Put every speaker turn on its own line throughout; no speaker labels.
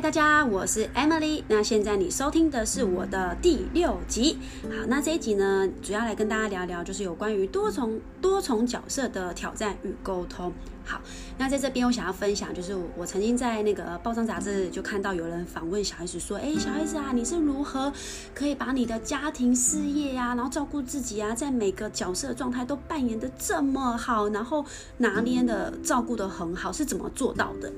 大家，我是 Emily。那现在你收听的是我的第六集。好，那这一集呢，主要来跟大家聊聊，就是有关于多重多重角色的挑战与沟通。好，那在这边我想要分享，就是我曾经在那个报章杂志就看到有人访问小孩子说：“哎，小孩子啊，你是如何可以把你的家庭、事业呀，然后照顾自己啊，在每个角色状态都扮演的这么好，然后拿捏的照顾的很好，是怎么做到的？”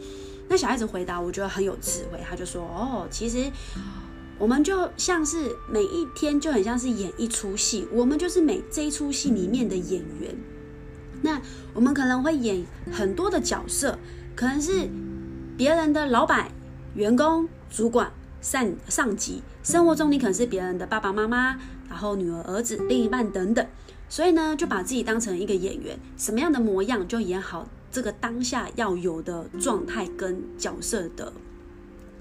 那小孩子回答，我觉得很有智慧。他就说：“哦，其实我们就像是每一天就很像是演一出戏，我们就是每这一出戏里面的演员。那我们可能会演很多的角色，可能是别人的老板、员工、主管、上上级。生活中你可能是别人的爸爸妈妈，然后女儿、儿子、另一半等等。所以呢，就把自己当成一个演员，什么样的模样就演好。”这个当下要有的状态跟角色的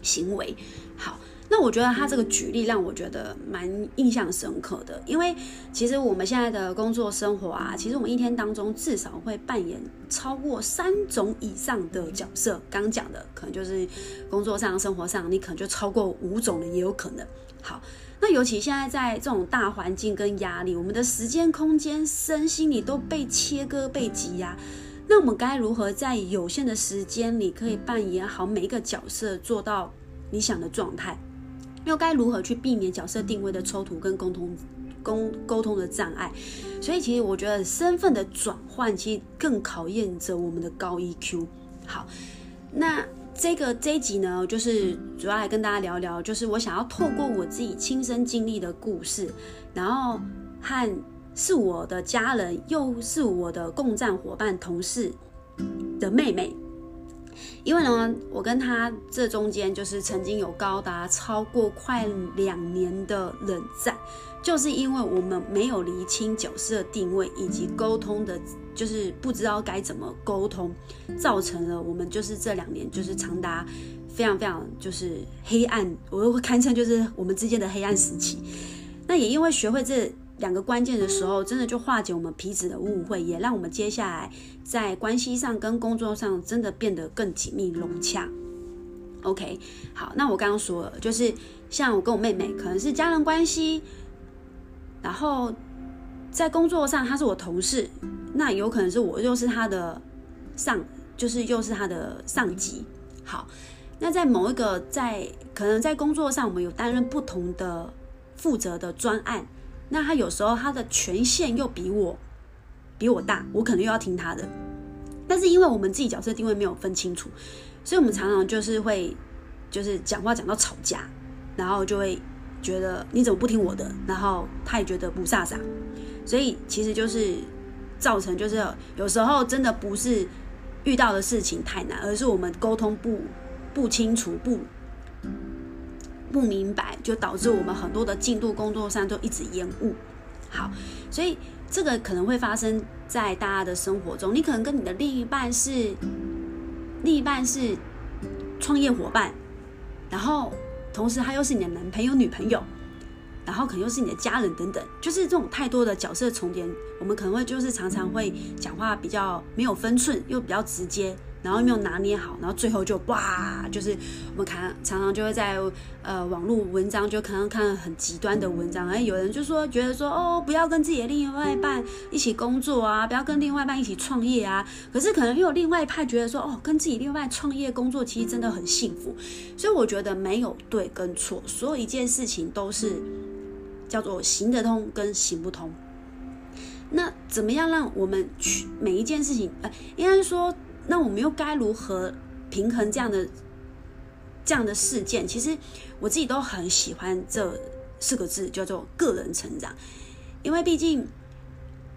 行为，好，那我觉得他这个举例让我觉得蛮印象深刻的，因为其实我们现在的工作生活啊，其实我们一天当中至少会扮演超过三种以上的角色。刚讲的可能就是工作上、生活上，你可能就超过五种的也有可能。好，那尤其现在在这种大环境跟压力，我们的时间、空间、身心里都被切割、被挤压。那我们该如何在有限的时间里，可以扮演好每一个角色，做到理想的状态？又该如何去避免角色定位的冲突跟沟通、沟沟通的障碍？所以，其实我觉得身份的转换，其实更考验着我们的高 EQ。好，那这个这一集呢，就是主要来跟大家聊聊，就是我想要透过我自己亲身经历的故事，然后和。是我的家人，又是我的共战伙伴、同事的妹妹。因为呢，我跟她这中间就是曾经有高达超过快两年的冷战，就是因为我们没有厘清角色定位以及沟通的，就是不知道该怎么沟通，造成了我们就是这两年就是长达非常非常就是黑暗，我会堪称就是我们之间的黑暗时期。那也因为学会这。两个关键的时候，真的就化解我们彼此的误会，也让我们接下来在关系上跟工作上真的变得更紧密融洽。OK，好，那我刚刚说了，就是像我跟我妹妹可能是家人关系，然后在工作上她是我同事，那有可能是我又是她的上，就是又是她的上级。好，那在某一个在可能在工作上，我们有担任不同的负责的专案。那他有时候他的权限又比我比我大，我可能又要听他的。但是因为我们自己角色定位没有分清楚，所以我们常常就是会就是讲话讲到吵架，然后就会觉得你怎么不听我的？然后他也觉得不飒飒，所以其实就是造成就是有时候真的不是遇到的事情太难，而是我们沟通不不清楚不。不明白，就导致我们很多的进度工作上都一直延误。好，所以这个可能会发生在大家的生活中。你可能跟你的另一半是另一半是创业伙伴，然后同时他又是你的男朋友、女朋友，然后可能又是你的家人等等，就是这种太多的角色重叠，我们可能会就是常常会讲话比较没有分寸，又比较直接。然后没有拿捏好，然后最后就哇，就是我们看常常就会在呃网络文章就可能看很极端的文章，哎，有人就说觉得说哦，不要跟自己的另外一半一起工作啊，不要跟另外一半一起创业啊。可是可能又有另外一派觉得说哦，跟自己另外创业工作其实真的很幸福。所以我觉得没有对跟错，所有一件事情都是叫做行得通跟行不通。那怎么样让我们去每一件事情，呃，应该说。那我们又该如何平衡这样的这样的事件？其实我自己都很喜欢这四个字，叫做个人成长，因为毕竟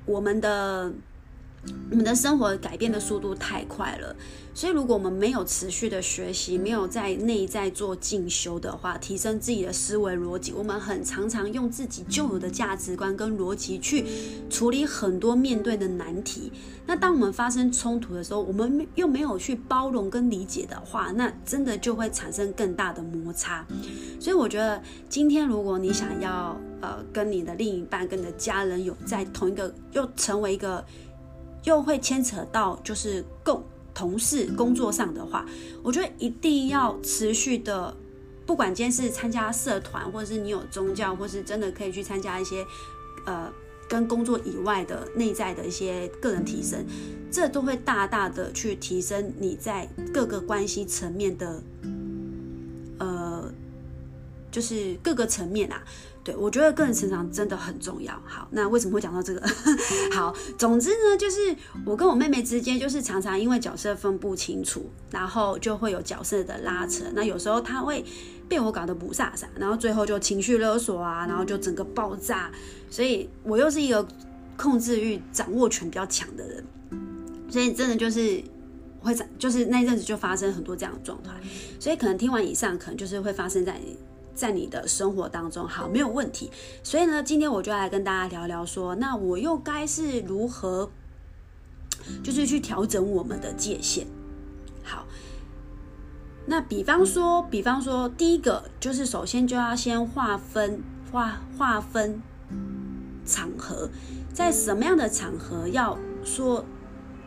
我们的。我们的生活改变的速度太快了，所以如果我们没有持续的学习，没有在内在做进修的话，提升自己的思维逻辑，我们很常常用自己旧有的价值观跟逻辑去处理很多面对的难题。那当我们发生冲突的时候，我们又没有去包容跟理解的话，那真的就会产生更大的摩擦。所以我觉得今天如果你想要呃跟你的另一半、跟你的家人有在同一个，又成为一个。又会牵扯到就是共同事工作上的话，我觉得一定要持续的，不管今天是参加社团，或者是你有宗教，或是真的可以去参加一些呃跟工作以外的内在的一些个人提升，这都会大大的去提升你在各个关系层面的呃，就是各个层面啊。对，我觉得个人成长真的很重要。好，那为什么会讲到这个？好，总之呢，就是我跟我妹妹之间，就是常常因为角色分不清楚，然后就会有角色的拉扯。那有时候她会被我搞得不飒飒，然后最后就情绪勒索啊，然后就整个爆炸。所以我又是一个控制欲、掌握权比较强的人，所以真的就是会在，就是那阵子就发生很多这样的状态。所以可能听完以上，可能就是会发生在。在你的生活当中，好，没有问题。所以呢，今天我就来跟大家聊聊，说那我又该是如何，就是去调整我们的界限。好，那比方说，比方说，第一个就是首先就要先划分划划分场合，在什么样的场合要说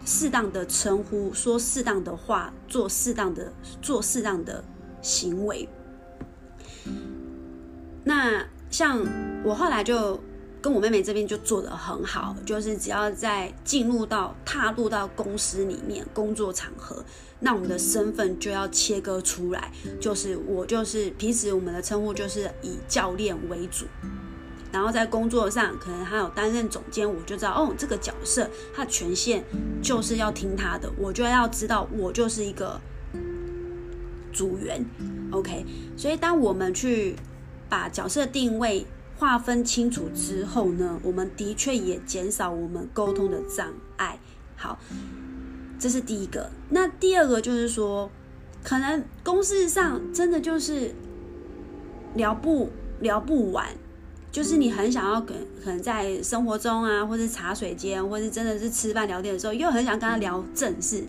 适当的称呼，说适当的话，做适当的做适当的行为。那像我后来就跟我妹妹这边就做得很好，就是只要在进入到踏入到公司里面工作场合，那我们的身份就要切割出来，就是我就是平时我们的称呼就是以教练为主，然后在工作上可能还有担任总监，我就知道哦这个角色他权限就是要听他的，我就要知道我就是一个组员，OK，所以当我们去。把角色定位划分清楚之后呢，我们的确也减少我们沟通的障碍。好，这是第一个。那第二个就是说，可能公事上真的就是聊不聊不完，就是你很想要跟可能在生活中啊，或是茶水间，或是真的是吃饭聊天的时候，又很想跟他聊正事。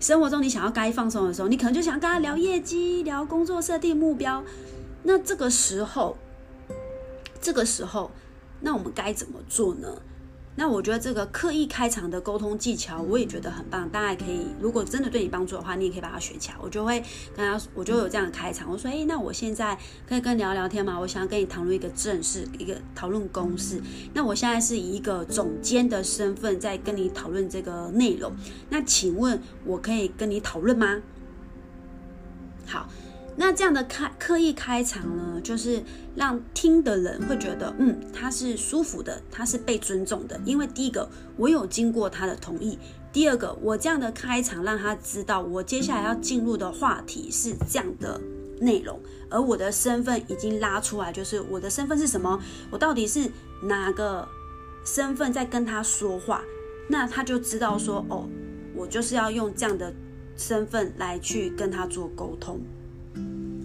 生活中你想要该放松的时候，你可能就想跟他聊业绩、聊工作设定目标。那这个时候，这个时候，那我们该怎么做呢？那我觉得这个刻意开场的沟通技巧，我也觉得很棒。大家可以，如果真的对你帮助的话，你也可以把它学起来。我就会跟他，我就有这样的开场。我说：“哎，那我现在可以跟聊聊天吗？我想要跟你讨论一个正式一个讨论公式。那我现在是以一个总监的身份在跟你讨论这个内容。那请问，我可以跟你讨论吗？好。”那这样的开刻意开场呢，就是让听的人会觉得，嗯，他是舒服的，他是被尊重的。因为第一个，我有经过他的同意；第二个，我这样的开场让他知道，我接下来要进入的话题是这样的内容，而我的身份已经拉出来，就是我的身份是什么，我到底是哪个身份在跟他说话，那他就知道说，哦，我就是要用这样的身份来去跟他做沟通。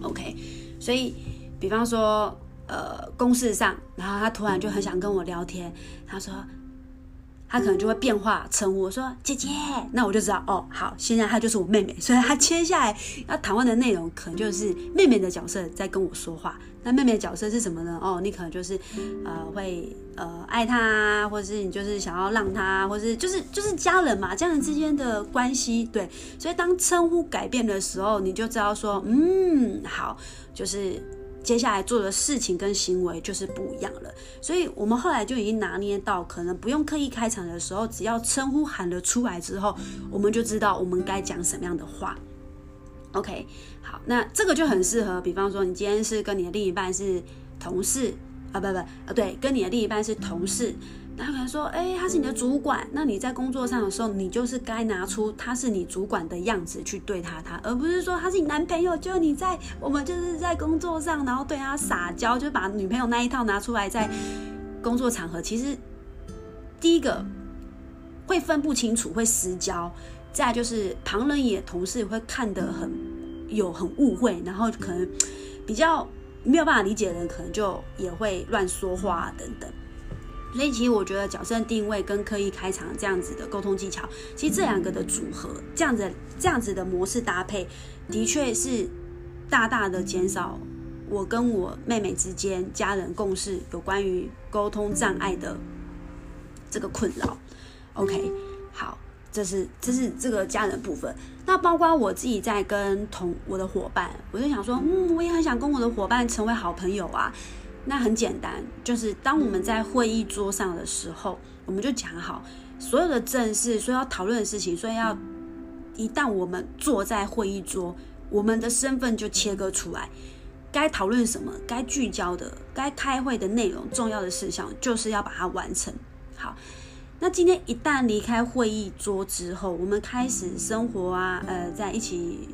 OK，所以，比方说，呃，公事上，然后他突然就很想跟我聊天，他说，他可能就会变化称呼我说姐姐，那我就知道哦，好，现在他就是我妹妹，所以他接下来要谈论的内容可能就是妹妹的角色在跟我说话。那妹妹的角色是什么呢？哦，你可能就是呃会呃爱他，或者是你就是想要让他，或是就是就是家人嘛，家人之间的关系，对。所以当称呼改变的时候，你就知道说，嗯，好，就是接下来做的事情跟行为就是不一样了。所以我们后来就已经拿捏到，可能不用刻意开场的时候，只要称呼喊了出来之后，我们就知道我们该讲什么样的话。OK，好，那这个就很适合，比方说你今天是跟你的另一半是同事啊，不不，啊，对，跟你的另一半是同事，那可能说，哎，他是你的主管，那你在工作上的时候，你就是该拿出他是你主管的样子去对他，他，而不是说他是你男朋友，就你在我们就是在工作上，然后对他撒娇，就把女朋友那一套拿出来在工作场合，其实第一个会分不清楚，会失焦。再就是旁人也同事会看得很有很误会，然后可能比较没有办法理解的人，可能就也会乱说话等等。所以其实我觉得角色定位跟刻意开场这样子的沟通技巧，其实这两个的组合，这样子这样子的模式搭配，的确是大大的减少我跟我妹妹之间家人共事有关于沟通障碍的这个困扰。OK，好。这是这是这个家人部分。那包括我自己在跟同我的伙伴，我就想说，嗯，我也很想跟我的伙伴成为好朋友啊。那很简单，就是当我们在会议桌上的时候，我们就讲好所有的正事，所以要讨论的事情，所以要一旦我们坐在会议桌，我们的身份就切割出来，该讨论什么，该聚焦的，该开会的内容，重要的事项，就是要把它完成好。那今天一旦离开会议桌之后，我们开始生活啊，呃，在一起。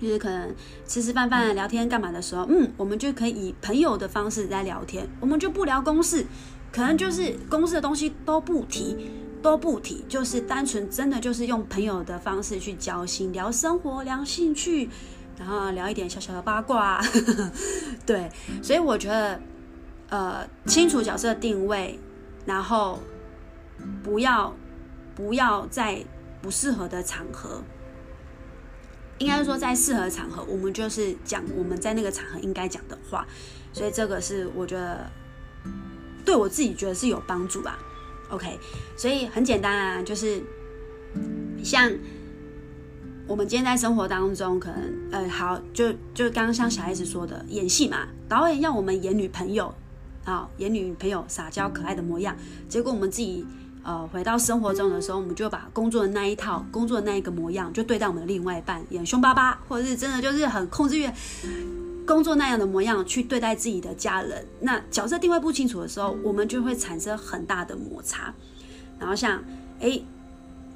就是可能吃吃饭饭、聊天干嘛的时候，嗯，我们就可以以朋友的方式在聊天，我们就不聊公事，可能就是公司的东西都不提，都不提，就是单纯真的就是用朋友的方式去交心，聊生活、聊兴趣，然后聊一点小小的八卦，对，所以我觉得，呃，清楚角色定位，然后不要不要在不适合的场合。应该说，在适合的场合，我们就是讲我们在那个场合应该讲的话，所以这个是我觉得对我自己觉得是有帮助吧。OK，所以很简单啊，就是像我们今天在生活当中，可能呃，好，就就刚刚像小孩子说的，演戏嘛，导演要我们演女朋友啊，演女朋友撒娇可爱的模样，结果我们自己。呃，回到生活中的时候，我们就把工作的那一套、工作的那一个模样，就对待我们的另外一半，演凶巴巴，或者是真的就是很控制欲，工作那样的模样去对待自己的家人。那角色定位不清楚的时候，我们就会产生很大的摩擦。然后像，哎，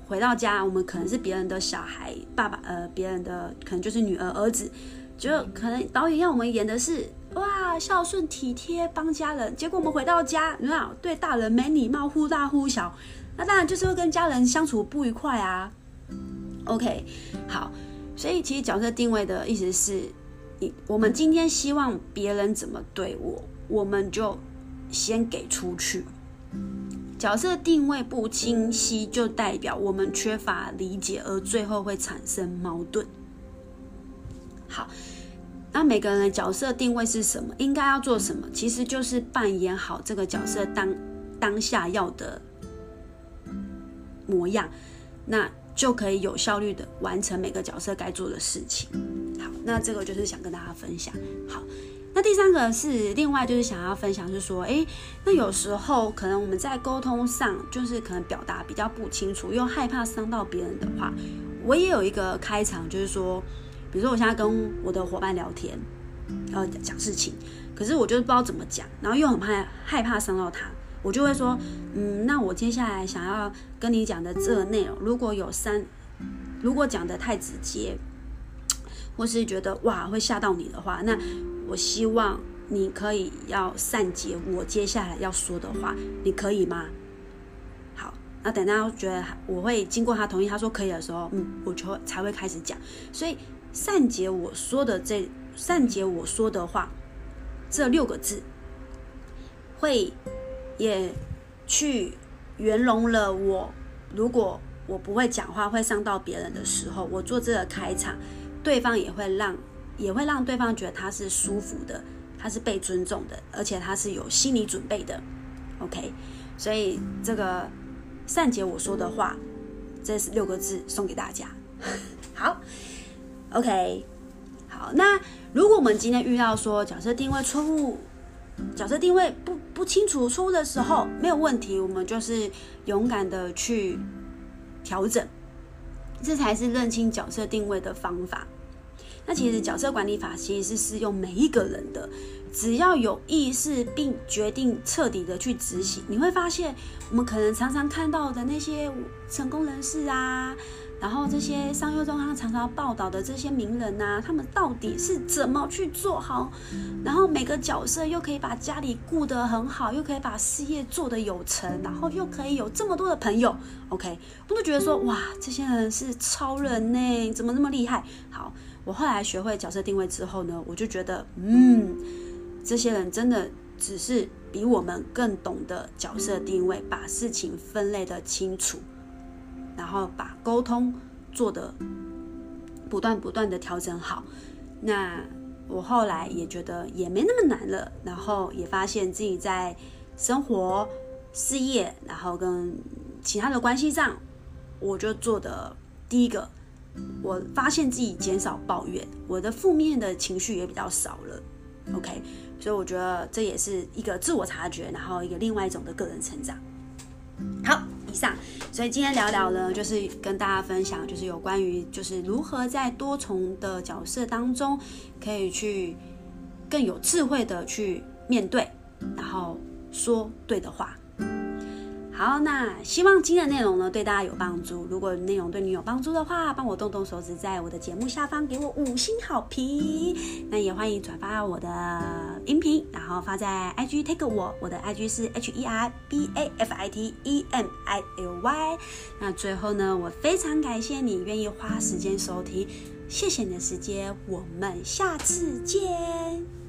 回到家，我们可能是别人的小孩，爸爸，呃，别人的可能就是女儿、儿子，就可能导演要我们演的是。哇，孝顺体贴帮家人，结果我们回到家，你看对大人没礼貌，忽大忽小，那当然就是会跟家人相处不愉快啊。OK，好，所以其实角色定位的意思是，你我们今天希望别人怎么对我，我们就先给出去。角色定位不清晰，就代表我们缺乏理解，而最后会产生矛盾。好。那每个人的角色定位是什么？应该要做什么？其实就是扮演好这个角色当当下要的模样，那就可以有效率的完成每个角色该做的事情。好，那这个就是想跟大家分享。好，那第三个是另外就是想要分享是说，诶，那有时候可能我们在沟通上就是可能表达比较不清楚，又害怕伤到别人的话，我也有一个开场，就是说。比如说，我现在跟我的伙伴聊天，呃，讲事情，可是我就是不知道怎么讲，然后又很怕害怕伤到他，我就会说，嗯，那我接下来想要跟你讲的这个内容，如果有三，如果讲的太直接，或是觉得哇会吓到你的话，那我希望你可以要善解我接下来要说的话，你可以吗？好，那等到觉得我会经过他同意，他说可以的时候，嗯，我就才会开始讲，所以。善解我说的这善解我说的话，这六个字，会也去圆融了我。如果我不会讲话，会伤到别人的时候，我做这个开场，对方也会让也会让对方觉得他是舒服的，他是被尊重的，而且他是有心理准备的。OK，所以这个善解我说的话，这是六个字送给大家。好。OK，好，那如果我们今天遇到说角色定位错误、角色定位不不清楚错误的时候，没有问题，我们就是勇敢的去调整，这才是认清角色定位的方法。那其实角色管理法其实是适用每一个人的，只要有意识并决定彻底的去执行，你会发现我们可能常常看到的那些成功人士啊。然后这些商业中他常常报道的这些名人呐，他们到底是怎么去做好？然后每个角色又可以把家里顾得很好，又可以把事业做得有成，然后又可以有这么多的朋友。OK，我都觉得说哇，这些人是超人呢，怎么那么厉害？好，我后来学会角色定位之后呢，我就觉得，嗯，这些人真的只是比我们更懂得角色定位，把事情分类的清楚。然后把沟通做的不断不断的调整好，那我后来也觉得也没那么难了，然后也发现自己在生活、事业，然后跟其他的关系上，我就做的第一个，我发现自己减少抱怨，我的负面的情绪也比较少了。OK，所以我觉得这也是一个自我察觉，然后一个另外一种的个人成长。好，上，所以今天聊聊呢，就是跟大家分享，就是有关于就是如何在多重的角色当中，可以去更有智慧的去面对，然后说对的话。好，那希望今天的内容呢对大家有帮助。如果内容对你有帮助的话，帮我动动手指，在我的节目下方给我五星好评。那也欢迎转发我的音频，然后发在 IG take 我，我的 IG 是 H E R B A F I T E M I L Y。那最后呢，我非常感谢你愿意花时间收听，谢谢你的时间，我们下次见。